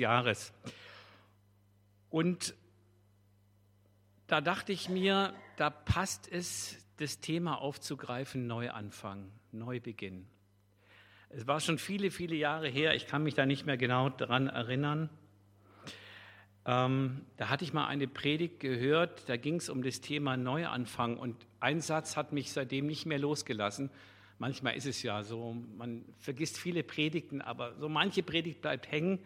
Jahres. Und da dachte ich mir, da passt es, das Thema aufzugreifen, Neuanfang, Neubeginn. Es war schon viele, viele Jahre her, ich kann mich da nicht mehr genau daran erinnern. Ähm, da hatte ich mal eine Predigt gehört, da ging es um das Thema Neuanfang und ein Satz hat mich seitdem nicht mehr losgelassen. Manchmal ist es ja so, man vergisst viele Predigten, aber so manche Predigt bleibt hängen.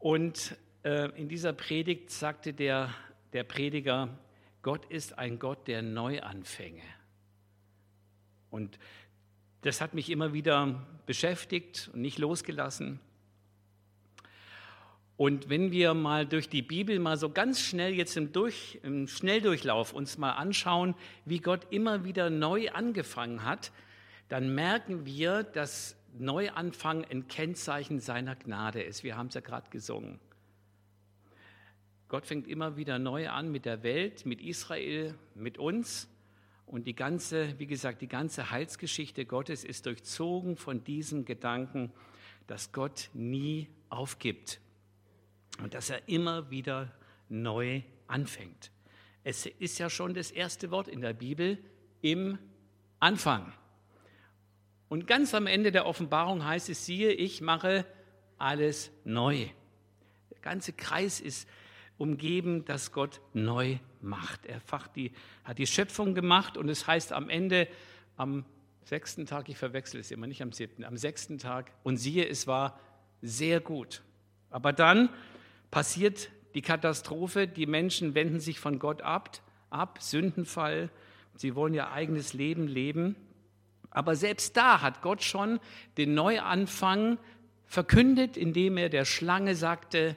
Und äh, in dieser Predigt sagte der, der Prediger, Gott ist ein Gott der Neuanfänge. Und das hat mich immer wieder beschäftigt und nicht losgelassen. Und wenn wir mal durch die Bibel mal so ganz schnell jetzt im, durch, im Schnelldurchlauf uns mal anschauen, wie Gott immer wieder neu angefangen hat, dann merken wir, dass Neuanfang ein Kennzeichen seiner Gnade ist. Wir haben es ja gerade gesungen. Gott fängt immer wieder neu an mit der Welt, mit Israel, mit uns. Und die ganze, wie gesagt, die ganze Heilsgeschichte Gottes ist durchzogen von diesem Gedanken, dass Gott nie aufgibt und dass er immer wieder neu anfängt. Es ist ja schon das erste Wort in der Bibel im Anfang. Und ganz am Ende der Offenbarung heißt es, siehe, ich mache alles neu. Der ganze Kreis ist umgeben, dass Gott neu macht. Er die, hat die Schöpfung gemacht und es heißt am Ende, am sechsten Tag, ich verwechsel es immer nicht am siebten, am sechsten Tag, und siehe, es war sehr gut. Aber dann passiert die Katastrophe, die Menschen wenden sich von Gott ab, ab, Sündenfall, sie wollen ihr eigenes Leben leben. Aber selbst da hat Gott schon den Neuanfang verkündet, indem er der Schlange sagte,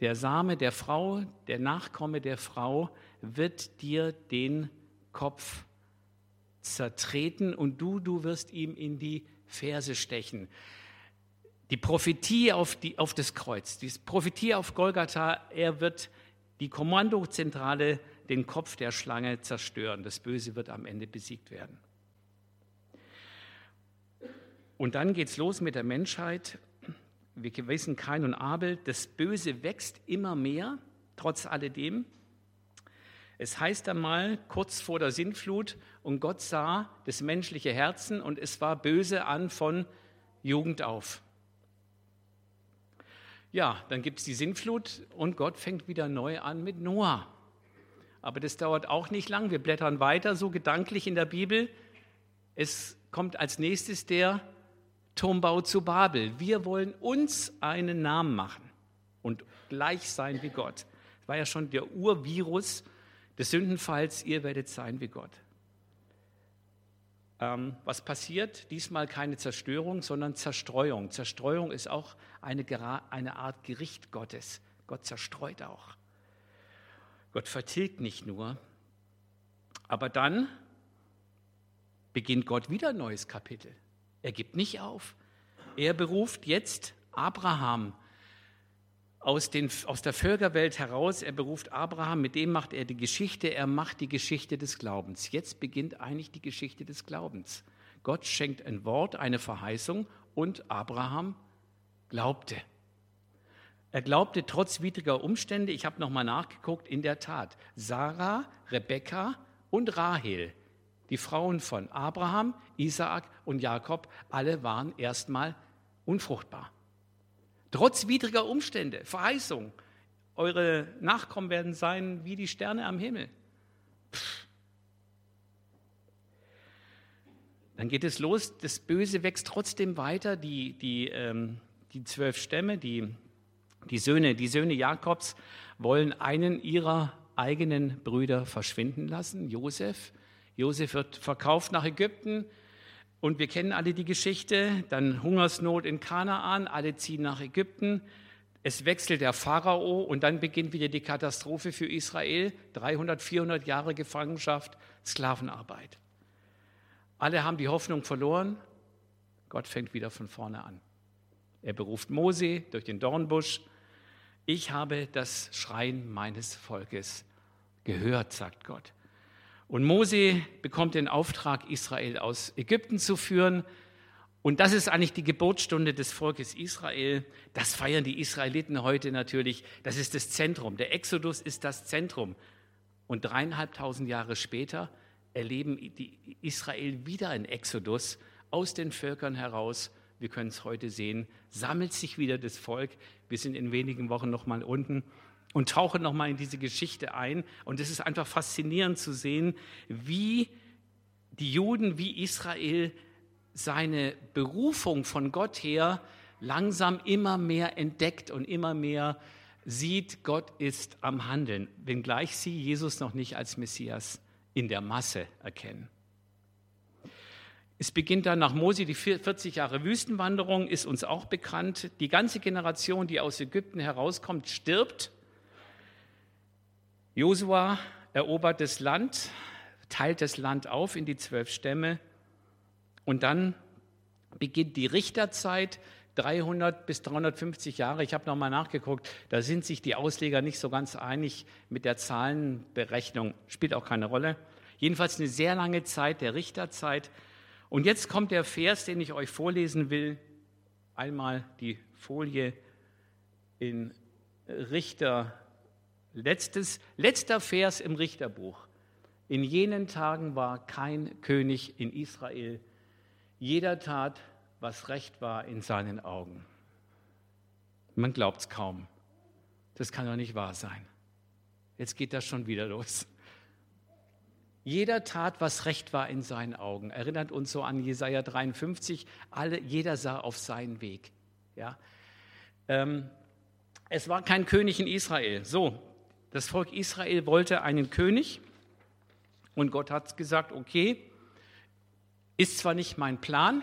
der Same der Frau, der Nachkomme der Frau wird dir den Kopf zertreten und du, du wirst ihm in die Ferse stechen. Die Prophetie auf, die, auf das Kreuz, die Prophetie auf Golgatha, er wird die Kommandozentrale, den Kopf der Schlange zerstören. Das Böse wird am Ende besiegt werden. Und dann geht es los mit der Menschheit. Wir wissen Kain und Abel, das Böse wächst immer mehr, trotz alledem. Es heißt einmal kurz vor der Sintflut, und Gott sah das menschliche Herzen und es war böse an von Jugend auf. Ja, dann gibt es die Sintflut und Gott fängt wieder neu an mit Noah. Aber das dauert auch nicht lang. Wir blättern weiter, so gedanklich in der Bibel. Es kommt als nächstes der Turmbau zu Babel. Wir wollen uns einen Namen machen und gleich sein wie Gott. Das war ja schon der Urvirus des Sündenfalls. Ihr werdet sein wie Gott. Ähm, was passiert? Diesmal keine Zerstörung, sondern Zerstreuung. Zerstreuung ist auch eine, eine Art Gericht Gottes. Gott zerstreut auch. Gott vertilgt nicht nur. Aber dann beginnt Gott wieder ein neues Kapitel. Er gibt nicht auf. Er beruft jetzt Abraham aus, den, aus der Völkerwelt heraus. Er beruft Abraham, mit dem macht er die Geschichte, er macht die Geschichte des Glaubens. Jetzt beginnt eigentlich die Geschichte des Glaubens. Gott schenkt ein Wort, eine Verheißung und Abraham glaubte. Er glaubte trotz widriger Umstände, ich habe nochmal nachgeguckt, in der Tat, Sarah, Rebekka und Rahel, die Frauen von Abraham, Isaak und Jakob, alle waren erstmal unfruchtbar. Trotz widriger Umstände, Verheißung. Eure Nachkommen werden sein wie die Sterne am Himmel. Pff. Dann geht es los, das Böse wächst trotzdem weiter. Die, die, ähm, die zwölf Stämme, die, die, Söhne, die Söhne Jakobs wollen einen ihrer eigenen Brüder verschwinden lassen, Josef. Josef wird verkauft nach Ägypten, und wir kennen alle die Geschichte, dann Hungersnot in Kanaan, alle ziehen nach Ägypten, es wechselt der Pharao und dann beginnt wieder die Katastrophe für Israel, 300, 400 Jahre Gefangenschaft, Sklavenarbeit. Alle haben die Hoffnung verloren, Gott fängt wieder von vorne an. Er beruft Mose durch den Dornbusch. Ich habe das Schreien meines Volkes gehört, sagt Gott. Und Mose bekommt den Auftrag, Israel aus Ägypten zu führen. Und das ist eigentlich die Geburtsstunde des Volkes Israel. Das feiern die Israeliten heute natürlich. Das ist das Zentrum. Der Exodus ist das Zentrum. Und dreieinhalbtausend Jahre später erleben die Israel wieder ein Exodus aus den Völkern heraus. Wir können es heute sehen. Sammelt sich wieder das Volk. Wir sind in wenigen Wochen noch mal unten und tauchen noch mal in diese Geschichte ein. Und es ist einfach faszinierend zu sehen, wie die Juden, wie Israel seine Berufung von Gott her langsam immer mehr entdeckt und immer mehr sieht, Gott ist am Handeln, wenngleich sie Jesus noch nicht als Messias in der Masse erkennen. Es beginnt dann nach Mose die 40 Jahre Wüstenwanderung, ist uns auch bekannt. Die ganze Generation, die aus Ägypten herauskommt, stirbt. Josua erobert das Land, teilt das Land auf in die zwölf Stämme und dann beginnt die Richterzeit, 300 bis 350 Jahre. Ich habe nochmal nachgeguckt, da sind sich die Ausleger nicht so ganz einig mit der Zahlenberechnung, spielt auch keine Rolle. Jedenfalls eine sehr lange Zeit der Richterzeit. Und jetzt kommt der Vers, den ich euch vorlesen will. Einmal die Folie in Richter, letztes, letzter Vers im Richterbuch. In jenen Tagen war kein König in Israel jeder tat, was recht war in seinen Augen. Man glaubt es kaum. Das kann doch nicht wahr sein. Jetzt geht das schon wieder los. Jeder tat, was recht war in seinen Augen. Erinnert uns so an Jesaja 53. Alle, jeder sah auf seinen Weg. Ja? Ähm, es war kein König in Israel. So, das Volk Israel wollte einen König und Gott hat gesagt: Okay, ist zwar nicht mein Plan,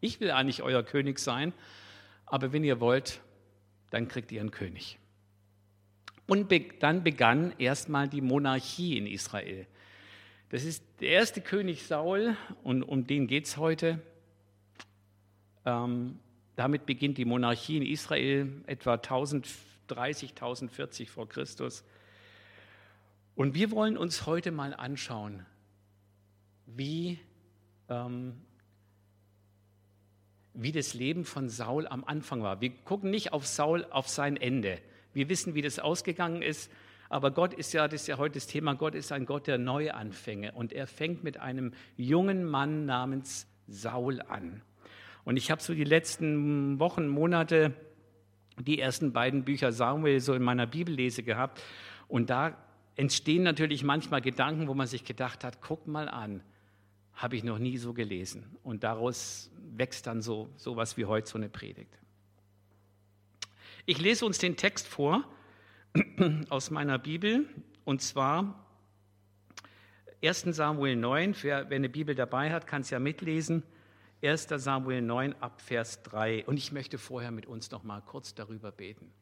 ich will eigentlich euer König sein, aber wenn ihr wollt, dann kriegt ihr einen König. Und dann begann erstmal die Monarchie in Israel. Das ist der erste König Saul und um den geht es heute. Ähm, damit beginnt die Monarchie in Israel etwa 1030, 1040 vor Christus. Und wir wollen uns heute mal anschauen, wie ähm, wie das Leben von Saul am Anfang war. Wir gucken nicht auf Saul, auf sein Ende. Wir wissen, wie das ausgegangen ist. Aber Gott ist ja, das ist ja heute das Thema, Gott ist ein Gott der Neuanfänge. Und er fängt mit einem jungen Mann namens Saul an. Und ich habe so die letzten Wochen, Monate die ersten beiden Bücher Samuel so in meiner Bibellese gehabt. Und da entstehen natürlich manchmal Gedanken, wo man sich gedacht hat, guck mal an, habe ich noch nie so gelesen. Und daraus wächst dann so sowas wie heute so eine Predigt. Ich lese uns den Text vor aus meiner Bibel und zwar 1 Samuel 9. Wer, wer eine Bibel dabei hat, kann es ja mitlesen. 1 Samuel 9 ab Vers 3. Und ich möchte vorher mit uns noch mal kurz darüber beten.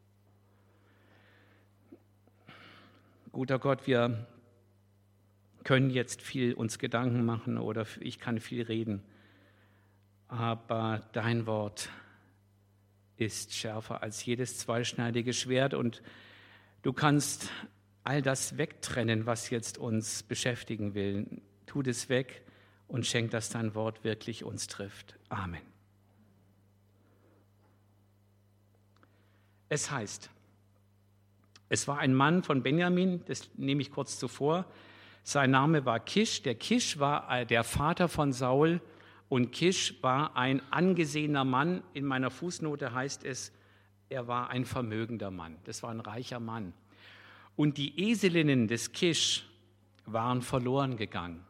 Guter Gott, wir können jetzt viel uns Gedanken machen oder ich kann viel reden. Aber dein Wort ist schärfer als jedes zweischneidige Schwert und du kannst all das wegtrennen, was jetzt uns beschäftigen will. Tu das weg und schenk, dass dein Wort wirklich uns trifft. Amen. Es heißt, es war ein Mann von Benjamin, das nehme ich kurz zuvor, sein Name war Kisch. Der Kisch war äh, der Vater von Saul und Kisch war ein angesehener Mann. In meiner Fußnote heißt es, er war ein vermögender Mann. Das war ein reicher Mann. Und die Eselinnen des Kisch waren verloren gegangen.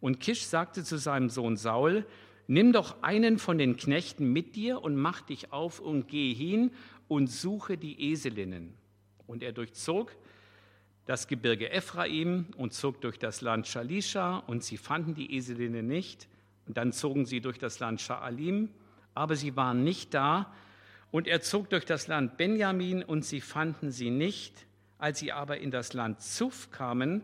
Und Kisch sagte zu seinem Sohn Saul, nimm doch einen von den Knechten mit dir und mach dich auf und geh hin und suche die Eselinnen. Und er durchzog das Gebirge Ephraim und zog durch das Land Shalisha und sie fanden die Eselinnen nicht. Und dann zogen sie durch das Land Shaalim, aber sie waren nicht da. Und er zog durch das Land Benjamin und sie fanden sie nicht. Als sie aber in das Land Zuf kamen,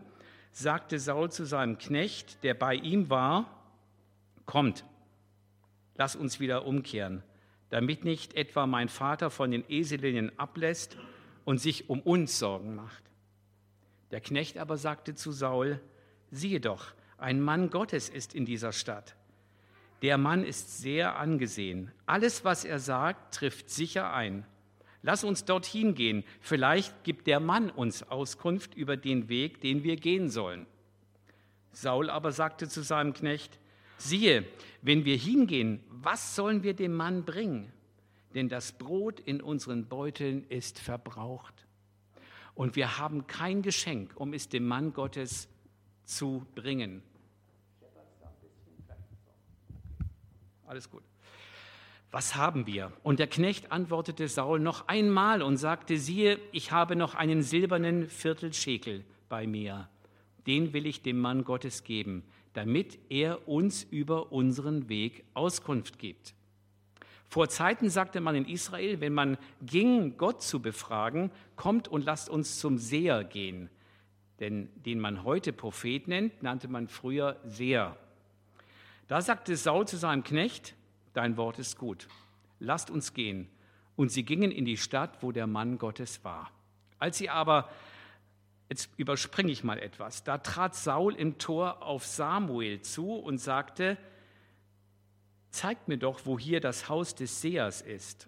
sagte Saul zu seinem Knecht, der bei ihm war, kommt, lass uns wieder umkehren, damit nicht etwa mein Vater von den Eselinnen ablässt und sich um uns Sorgen macht. Der Knecht aber sagte zu Saul, siehe doch, ein Mann Gottes ist in dieser Stadt. Der Mann ist sehr angesehen. Alles, was er sagt, trifft sicher ein. Lass uns dorthin gehen. Vielleicht gibt der Mann uns Auskunft über den Weg, den wir gehen sollen. Saul aber sagte zu seinem Knecht, siehe, wenn wir hingehen, was sollen wir dem Mann bringen? Denn das Brot in unseren Beuteln ist verbraucht. Und wir haben kein Geschenk, um es dem Mann Gottes zu bringen. Alles gut. Was haben wir? Und der Knecht antwortete Saul noch einmal und sagte, siehe, ich habe noch einen silbernen Viertelschekel bei mir. Den will ich dem Mann Gottes geben, damit er uns über unseren Weg Auskunft gibt. Vor Zeiten sagte man in Israel, wenn man ging, Gott zu befragen, kommt und lasst uns zum Seher gehen. Denn den man heute Prophet nennt, nannte man früher Seher. Da sagte Saul zu seinem Knecht, dein Wort ist gut, lasst uns gehen. Und sie gingen in die Stadt, wo der Mann Gottes war. Als sie aber, jetzt überspringe ich mal etwas, da trat Saul im Tor auf Samuel zu und sagte, zeigt mir doch, wo hier das Haus des Sehers ist.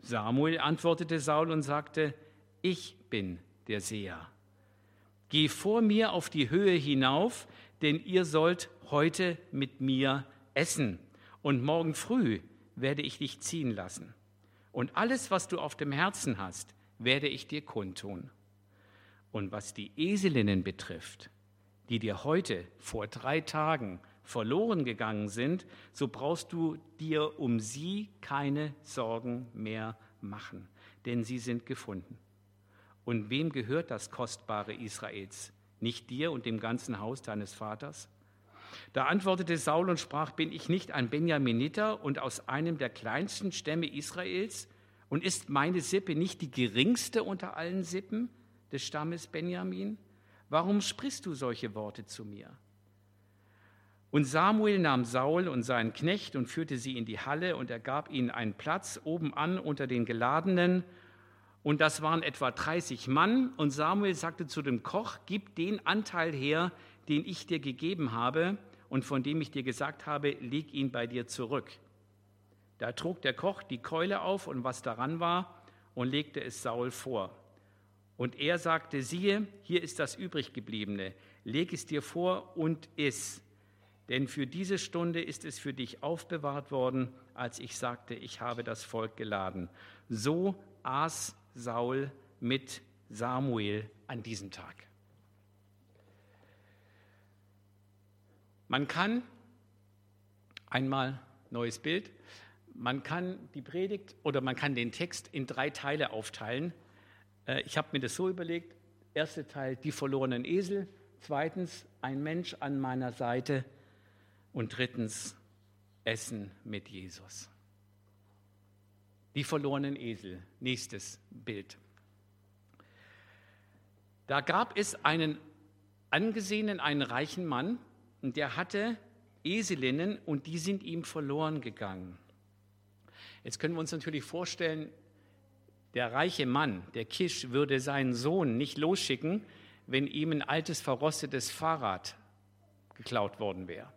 Samuel antwortete Saul und sagte, ich bin der Seher. Geh vor mir auf die Höhe hinauf, denn ihr sollt heute mit mir essen und morgen früh werde ich dich ziehen lassen. Und alles, was du auf dem Herzen hast, werde ich dir kundtun. Und was die Eselinnen betrifft, die dir heute vor drei Tagen verloren gegangen sind, so brauchst du dir um sie keine Sorgen mehr machen, denn sie sind gefunden. Und wem gehört das Kostbare Israels? Nicht dir und dem ganzen Haus deines Vaters? Da antwortete Saul und sprach, bin ich nicht ein Benjaminiter und aus einem der kleinsten Stämme Israels? Und ist meine Sippe nicht die geringste unter allen Sippen des Stammes Benjamin? Warum sprichst du solche Worte zu mir? Und Samuel nahm Saul und seinen Knecht und führte sie in die Halle und er gab ihnen einen Platz oben an unter den Geladenen. Und das waren etwa 30 Mann. Und Samuel sagte zu dem Koch, gib den Anteil her, den ich dir gegeben habe und von dem ich dir gesagt habe, leg ihn bei dir zurück. Da trug der Koch die Keule auf und was daran war und legte es Saul vor. Und er sagte, siehe, hier ist das übriggebliebene, leg es dir vor und iss. Denn für diese Stunde ist es für dich aufbewahrt worden, als ich sagte, ich habe das Volk geladen. So aß Saul mit Samuel an diesem Tag. Man kann einmal neues Bild, man kann die Predigt oder man kann den Text in drei Teile aufteilen. Äh, ich habe mir das so überlegt. Erster Teil, die verlorenen Esel. Zweitens, ein Mensch an meiner Seite. Und drittens, Essen mit Jesus. Die verlorenen Esel. Nächstes Bild. Da gab es einen angesehenen, einen reichen Mann, und der hatte Eselinnen und die sind ihm verloren gegangen. Jetzt können wir uns natürlich vorstellen, der reiche Mann, der Kisch, würde seinen Sohn nicht losschicken, wenn ihm ein altes, verrostetes Fahrrad geklaut worden wäre.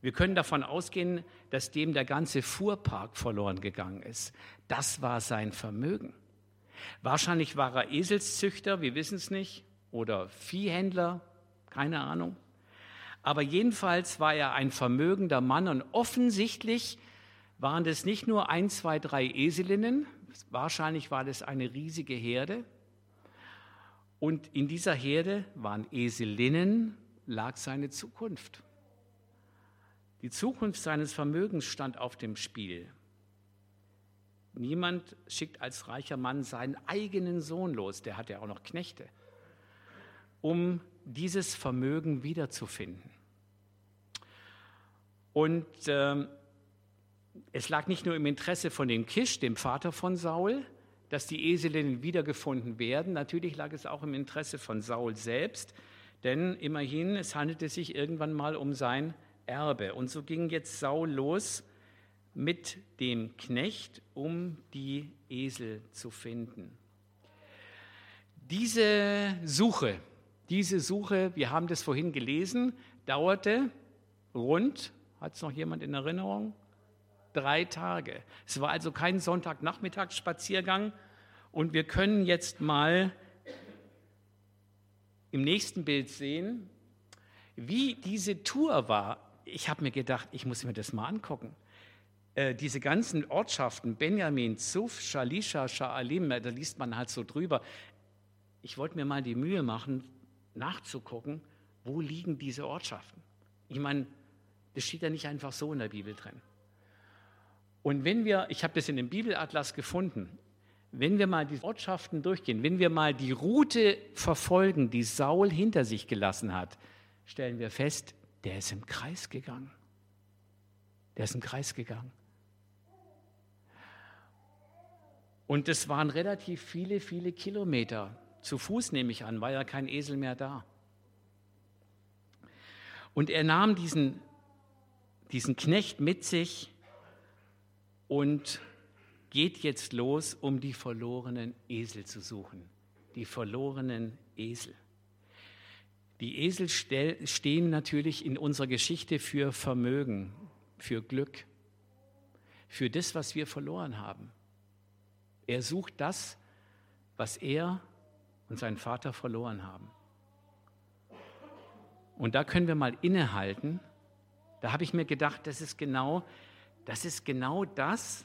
Wir können davon ausgehen, dass dem der ganze Fuhrpark verloren gegangen ist. Das war sein Vermögen. Wahrscheinlich war er Eselszüchter, wir wissen es nicht, oder Viehhändler, keine Ahnung. Aber jedenfalls war er ein vermögender Mann und offensichtlich waren das nicht nur ein, zwei, drei Eselinnen, wahrscheinlich war das eine riesige Herde. Und in dieser Herde waren Eselinnen, lag seine Zukunft. Die Zukunft seines Vermögens stand auf dem Spiel. Niemand schickt als reicher Mann seinen eigenen Sohn los, der hat ja auch noch Knechte, um dieses Vermögen wiederzufinden. Und äh, es lag nicht nur im Interesse von dem Kisch, dem Vater von Saul, dass die Eselinnen wiedergefunden werden, natürlich lag es auch im Interesse von Saul selbst, denn immerhin, es handelte sich irgendwann mal um sein Erbe. Und so ging jetzt Saul los mit dem Knecht, um die Esel zu finden. Diese Suche diese Suche, wir haben das vorhin gelesen, dauerte rund Hat es noch jemand in Erinnerung? Drei Tage. Es war also kein Sonntagnachmittagsspaziergang. Und wir können jetzt mal im nächsten Bild sehen, wie diese Tour war. Ich habe mir gedacht, ich muss mir das mal angucken. Äh, diese ganzen Ortschaften, Benjamin, Zuf, Shalisha, Sha'alim, da liest man halt so drüber. Ich wollte mir mal die Mühe machen, nachzugucken, wo liegen diese Ortschaften. Ich meine, das steht ja nicht einfach so in der Bibel drin. Und wenn wir, ich habe das in dem Bibelatlas gefunden, wenn wir mal die Ortschaften durchgehen, wenn wir mal die Route verfolgen, die Saul hinter sich gelassen hat, stellen wir fest, der ist im Kreis gegangen. Der ist im Kreis gegangen. Und es waren relativ viele, viele Kilometer. Zu Fuß nehme ich an, war ja kein Esel mehr da. Und er nahm diesen, diesen Knecht mit sich und geht jetzt los, um die verlorenen Esel zu suchen. Die verlorenen Esel. Die Esel stehen natürlich in unserer Geschichte für Vermögen, für Glück, für das, was wir verloren haben. Er sucht das, was er und sein Vater verloren haben. Und da können wir mal innehalten. Da habe ich mir gedacht, das ist genau, das ist genau das,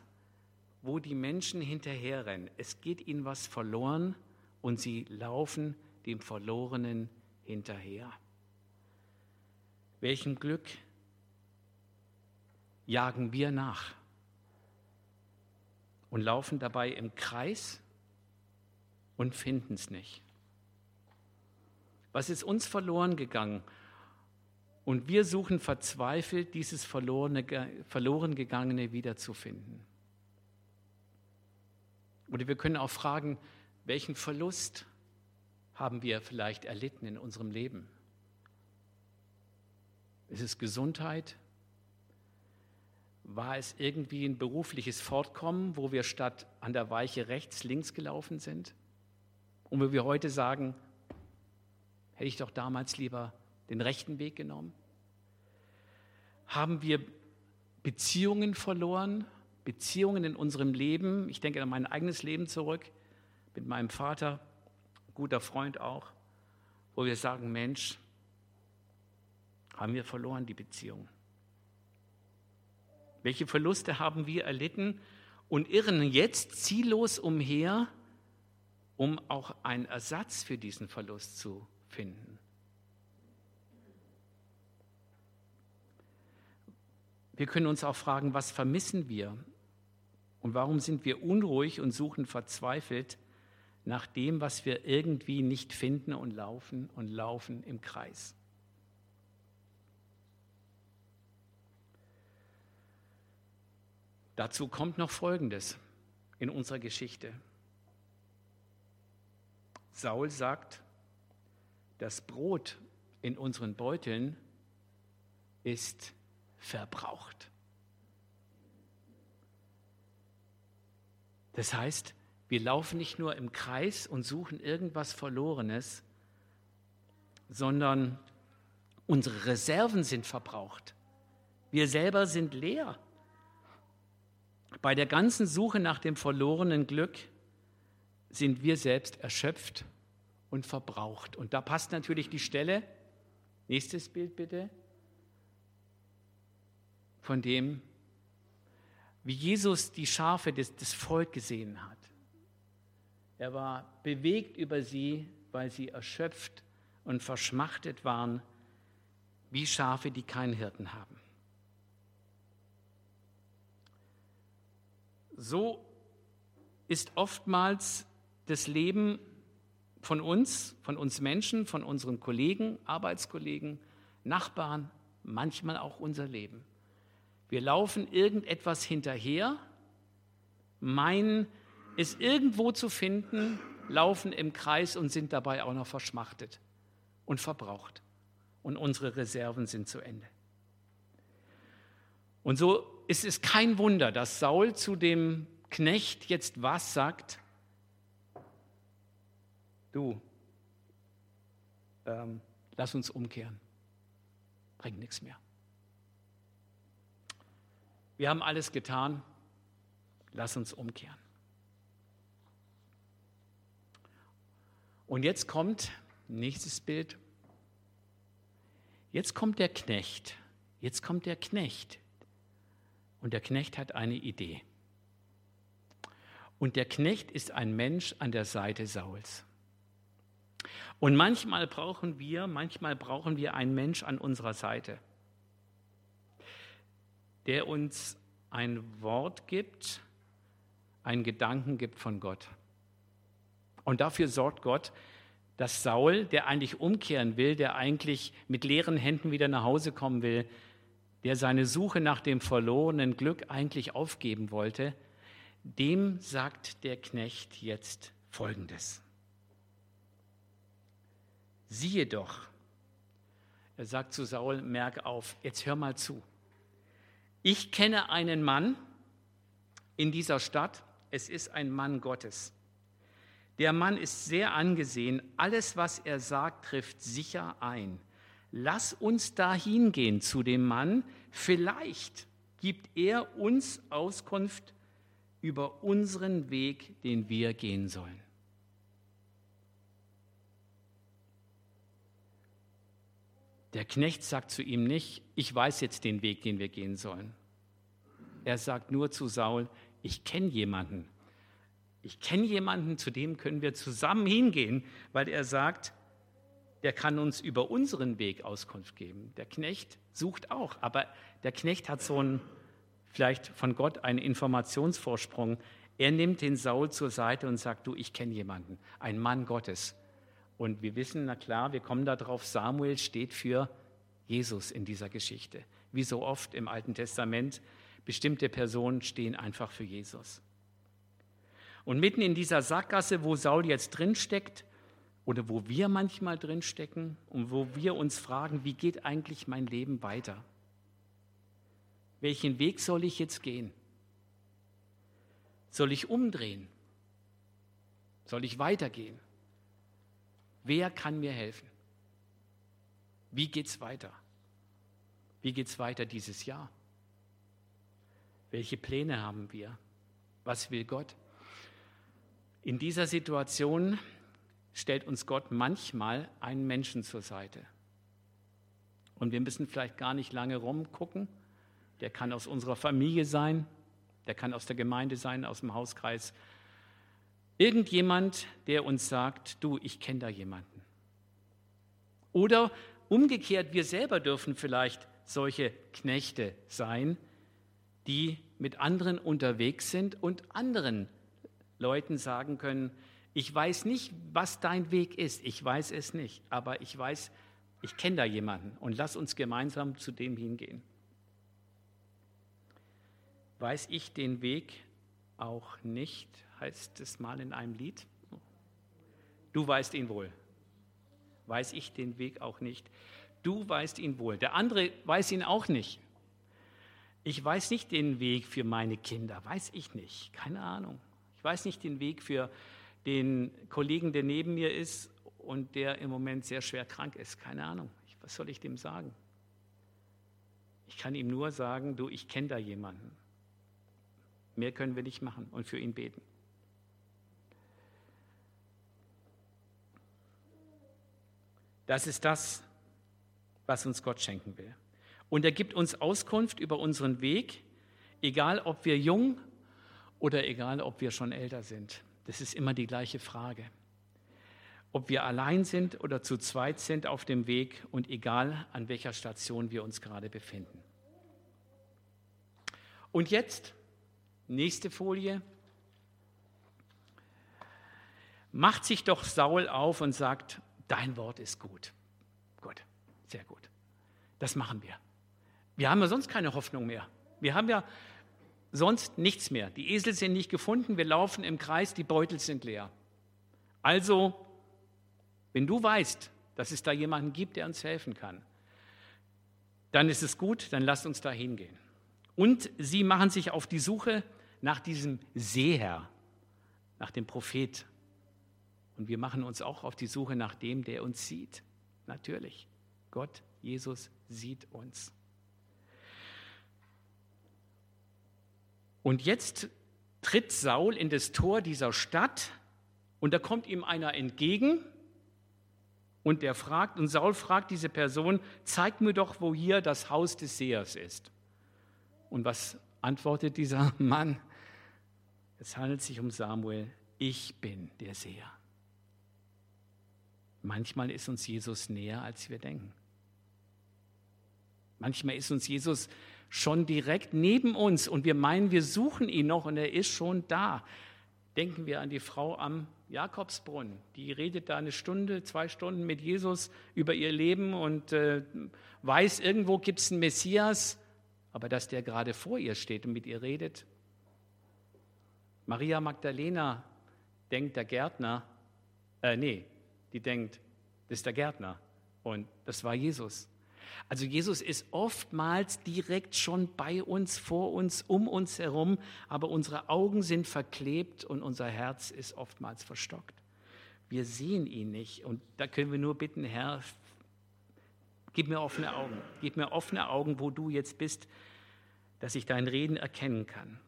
wo die Menschen hinterherrennen. Es geht ihnen was verloren und sie laufen dem Verlorenen hinterher. Welchem Glück jagen wir nach und laufen dabei im Kreis und finden es nicht. Was ist uns verloren gegangen? Und wir suchen verzweifelt, dieses verlorene, verloren gegangene wiederzufinden. Oder wir können auch fragen, welchen Verlust haben wir vielleicht erlitten in unserem Leben? Ist es Gesundheit? War es irgendwie ein berufliches Fortkommen, wo wir statt an der Weiche rechts, links gelaufen sind? Und wo wir heute sagen, hätte ich doch damals lieber den rechten Weg genommen? Haben wir Beziehungen verloren, Beziehungen in unserem Leben. Ich denke an mein eigenes Leben zurück mit meinem Vater, guter Freund auch, wo wir sagen, Mensch, haben wir verloren die Beziehung. Welche Verluste haben wir erlitten und irren jetzt ziellos umher, um auch einen Ersatz für diesen Verlust zu finden? Wir können uns auch fragen, was vermissen wir und warum sind wir unruhig und suchen verzweifelt nach dem, was wir irgendwie nicht finden und laufen und laufen im Kreis? Dazu kommt noch Folgendes in unserer Geschichte. Saul sagt, das Brot in unseren Beuteln ist verbraucht. Das heißt, wir laufen nicht nur im Kreis und suchen irgendwas Verlorenes, sondern unsere Reserven sind verbraucht. Wir selber sind leer. Bei der ganzen Suche nach dem verlorenen Glück sind wir selbst erschöpft und verbraucht. Und da passt natürlich die Stelle, nächstes Bild bitte, von dem wie Jesus die Schafe des, des Volk gesehen hat. Er war bewegt über sie, weil sie erschöpft und verschmachtet waren, wie Schafe, die keinen Hirten haben. So ist oftmals das Leben von uns, von uns Menschen, von unseren Kollegen, Arbeitskollegen, Nachbarn, manchmal auch unser Leben. Wir laufen irgendetwas hinterher, meinen es irgendwo zu finden, laufen im Kreis und sind dabei auch noch verschmachtet und verbraucht. Und unsere Reserven sind zu Ende. Und so ist es kein Wunder, dass Saul zu dem Knecht jetzt was sagt? Du, ähm, lass uns umkehren. Bringt nichts mehr. wir haben alles getan, lass uns umkehren. Und jetzt kommt nächstes Bild. Jetzt kommt der Knecht. Jetzt kommt der Knecht. Und der Knecht hat eine Idee. Und der Knecht ist ein Mensch an der Seite Sauls. Und manchmal brauchen wir, manchmal brauchen wir einen Mensch an unserer Seite, der uns ein Wort gibt, einen Gedanken gibt von Gott. Und dafür sorgt Gott, dass Saul, der eigentlich umkehren will, der eigentlich mit leeren Händen wieder nach Hause kommen will, der seine Suche nach dem verlorenen Glück eigentlich aufgeben wollte, dem sagt der Knecht jetzt Folgendes. Siehe doch, er sagt zu Saul, merk auf, jetzt hör mal zu. Ich kenne einen Mann in dieser Stadt, es ist ein Mann Gottes. Der Mann ist sehr angesehen, alles, was er sagt, trifft sicher ein. Lass uns da hingehen zu dem Mann, vielleicht gibt er uns Auskunft über unseren Weg, den wir gehen sollen. Der Knecht sagt zu ihm nicht, ich weiß jetzt den Weg, den wir gehen sollen. Er sagt nur zu Saul, ich kenne jemanden. Ich kenne jemanden, zu dem können wir zusammen hingehen, weil er sagt, der kann uns über unseren Weg Auskunft geben. Der Knecht sucht auch, aber der Knecht hat so einen vielleicht von Gott einen Informationsvorsprung. Er nimmt den Saul zur Seite und sagt, du, ich kenne jemanden, ein Mann Gottes. Und wir wissen, na klar, wir kommen darauf, Samuel steht für Jesus in dieser Geschichte. Wie so oft im Alten Testament, bestimmte Personen stehen einfach für Jesus. Und mitten in dieser Sackgasse, wo Saul jetzt drinsteckt, oder wo wir manchmal drinstecken und wo wir uns fragen, wie geht eigentlich mein Leben weiter? welchen Weg soll ich jetzt gehen? Soll ich umdrehen? Soll ich weitergehen? Wer kann mir helfen? Wie geht es weiter? Wie geht es weiter dieses Jahr? Welche Pläne haben wir? Was will Gott? In dieser Situation stellt uns Gott manchmal einen Menschen zur Seite. Und wir müssen vielleicht gar nicht lange rumgucken, der kann aus unserer Familie sein, der kann aus der Gemeinde sein, aus dem Hauskreis. Irgendjemand, der uns sagt, du, ich kenne da jemanden. Oder umgekehrt, wir selber dürfen vielleicht solche Knechte sein, die mit anderen unterwegs sind und anderen Leuten sagen können, ich weiß nicht, was dein Weg ist, ich weiß es nicht, aber ich weiß, ich kenne da jemanden und lass uns gemeinsam zu dem hingehen weiß ich den Weg auch nicht, heißt es mal in einem Lied. Du weißt ihn wohl. Weiß ich den Weg auch nicht. Du weißt ihn wohl. Der andere weiß ihn auch nicht. Ich weiß nicht den Weg für meine Kinder, weiß ich nicht, keine Ahnung. Ich weiß nicht den Weg für den Kollegen, der neben mir ist und der im Moment sehr schwer krank ist, keine Ahnung. Was soll ich dem sagen? Ich kann ihm nur sagen, du, ich kenne da jemanden. Mehr können wir nicht machen und für ihn beten. Das ist das, was uns Gott schenken will. Und er gibt uns Auskunft über unseren Weg, egal ob wir jung oder egal ob wir schon älter sind. Das ist immer die gleiche Frage. Ob wir allein sind oder zu zweit sind auf dem Weg und egal an welcher Station wir uns gerade befinden. Und jetzt Nächste Folie. Macht sich doch Saul auf und sagt, dein Wort ist gut. Gut, sehr gut. Das machen wir. Wir haben ja sonst keine Hoffnung mehr. Wir haben ja sonst nichts mehr. Die Esel sind nicht gefunden, wir laufen im Kreis, die Beutel sind leer. Also, wenn du weißt, dass es da jemanden gibt, der uns helfen kann, dann ist es gut, dann lass uns da hingehen. Und sie machen sich auf die Suche nach diesem Seher, nach dem Prophet. Und wir machen uns auch auf die Suche nach dem, der uns sieht. Natürlich. Gott, Jesus sieht uns. Und jetzt tritt Saul in das Tor dieser Stadt und da kommt ihm einer entgegen und der fragt, und Saul fragt diese Person, zeig mir doch, wo hier das Haus des Sehers ist. Und was antwortet dieser Mann? Es handelt sich um Samuel, ich bin der Seher. Manchmal ist uns Jesus näher, als wir denken. Manchmal ist uns Jesus schon direkt neben uns und wir meinen, wir suchen ihn noch und er ist schon da. Denken wir an die Frau am Jakobsbrunnen. Die redet da eine Stunde, zwei Stunden mit Jesus über ihr Leben und äh, weiß, irgendwo gibt es einen Messias, aber dass der gerade vor ihr steht und mit ihr redet. Maria Magdalena denkt der Gärtner, äh, nee, die denkt, das ist der Gärtner und das war Jesus. Also Jesus ist oftmals direkt schon bei uns, vor uns, um uns herum, aber unsere Augen sind verklebt und unser Herz ist oftmals verstockt. Wir sehen ihn nicht und da können wir nur bitten, Herr, gib mir offene Augen, gib mir offene Augen, wo du jetzt bist, dass ich dein Reden erkennen kann.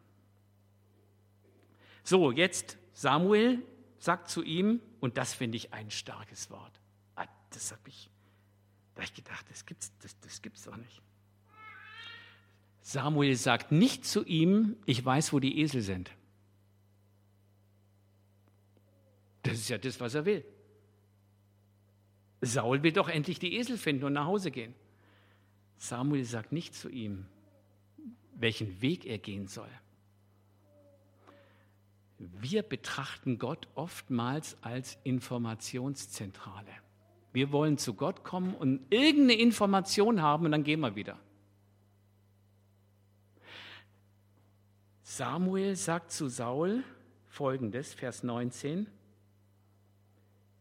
So, jetzt Samuel sagt zu ihm, und das finde ich ein starkes Wort. Ah, das habe ich da habe ich gedacht, das gibt's, das, das gibt's doch nicht. Samuel sagt nicht zu ihm, ich weiß, wo die Esel sind. Das ist ja das, was er will. Saul will doch endlich die Esel finden und nach Hause gehen. Samuel sagt nicht zu ihm, welchen Weg er gehen soll. Wir betrachten Gott oftmals als Informationszentrale. Wir wollen zu Gott kommen und irgendeine Information haben und dann gehen wir wieder. Samuel sagt zu Saul folgendes, Vers 19,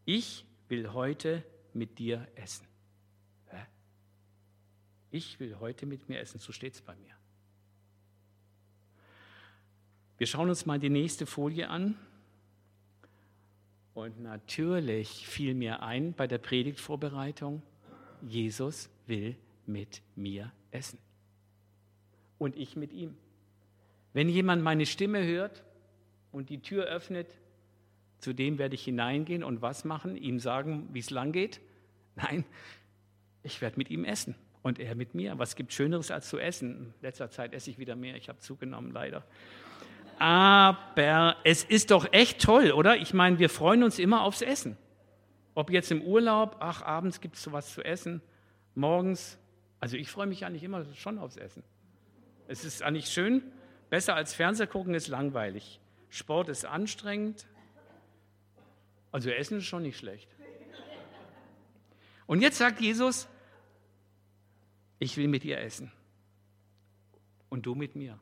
ich will heute mit dir essen. Ich will heute mit mir essen, so steht es bei mir. Wir schauen uns mal die nächste Folie an. Und natürlich fiel mir ein bei der Predigtvorbereitung, Jesus will mit mir essen. Und ich mit ihm. Wenn jemand meine Stimme hört und die Tür öffnet, zu dem werde ich hineingehen und was machen? Ihm sagen, wie es lang geht? Nein, ich werde mit ihm essen und er mit mir. Was gibt Schöneres als zu essen? In letzter Zeit esse ich wieder mehr. Ich habe zugenommen, leider. Aber es ist doch echt toll, oder? Ich meine, wir freuen uns immer aufs Essen. Ob jetzt im Urlaub, ach, abends gibt es sowas zu essen, morgens. Also ich freue mich eigentlich immer schon aufs Essen. Es ist eigentlich schön, besser als Fernseher gucken ist langweilig. Sport ist anstrengend. Also Essen ist schon nicht schlecht. Und jetzt sagt Jesus, ich will mit dir essen. Und du mit mir.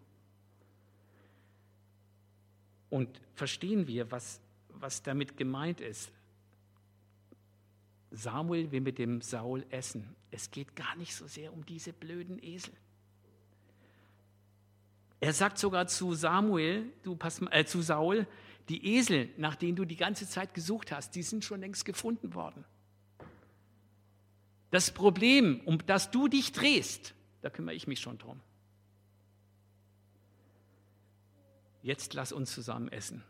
Und verstehen wir, was, was damit gemeint ist. Samuel will mit dem Saul essen. Es geht gar nicht so sehr um diese blöden Esel. Er sagt sogar zu Samuel, du pass, äh, zu Saul, die Esel, nach denen du die ganze Zeit gesucht hast, die sind schon längst gefunden worden. Das Problem, um das du dich drehst, da kümmere ich mich schon drum. Jetzt lass uns zusammen essen.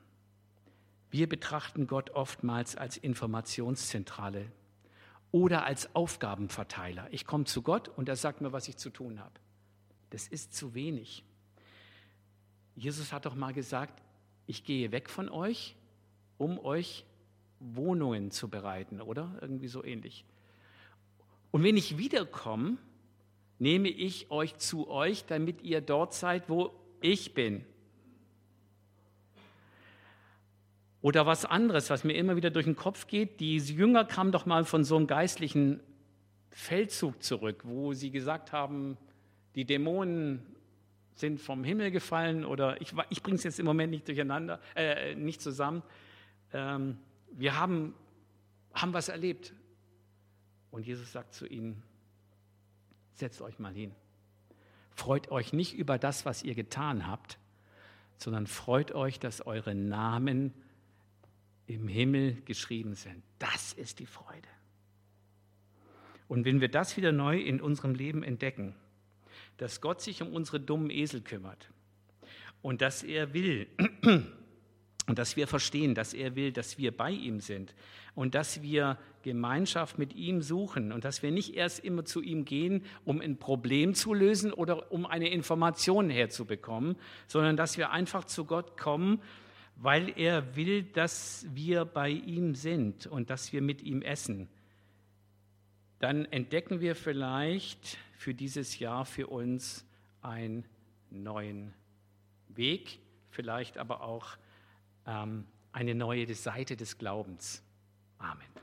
Wir betrachten Gott oftmals als Informationszentrale oder als Aufgabenverteiler. Ich komme zu Gott und er sagt mir, was ich zu tun habe. Das ist zu wenig. Jesus hat doch mal gesagt, ich gehe weg von euch, um euch Wohnungen zu bereiten, oder? Irgendwie so ähnlich. Und wenn ich wiederkomme, nehme ich euch zu euch, damit ihr dort seid, wo ich bin. Oder was anderes, was mir immer wieder durch den Kopf geht, die Jünger kamen doch mal von so einem geistlichen Feldzug zurück, wo sie gesagt haben, die Dämonen sind vom Himmel gefallen oder ich, ich bringe es jetzt im Moment nicht durcheinander, äh, nicht zusammen. Ähm, wir haben, haben was erlebt. Und Jesus sagt zu ihnen, setzt euch mal hin. Freut euch nicht über das, was ihr getan habt, sondern freut euch, dass eure Namen im Himmel geschrieben sind. Das ist die Freude. Und wenn wir das wieder neu in unserem Leben entdecken, dass Gott sich um unsere dummen Esel kümmert und dass er will und dass wir verstehen, dass er will, dass wir bei ihm sind und dass wir Gemeinschaft mit ihm suchen und dass wir nicht erst immer zu ihm gehen, um ein Problem zu lösen oder um eine Information herzubekommen, sondern dass wir einfach zu Gott kommen, weil er will, dass wir bei ihm sind und dass wir mit ihm essen. Dann entdecken wir vielleicht für dieses Jahr für uns einen neuen Weg, vielleicht aber auch ähm, eine neue Seite des Glaubens. Amen.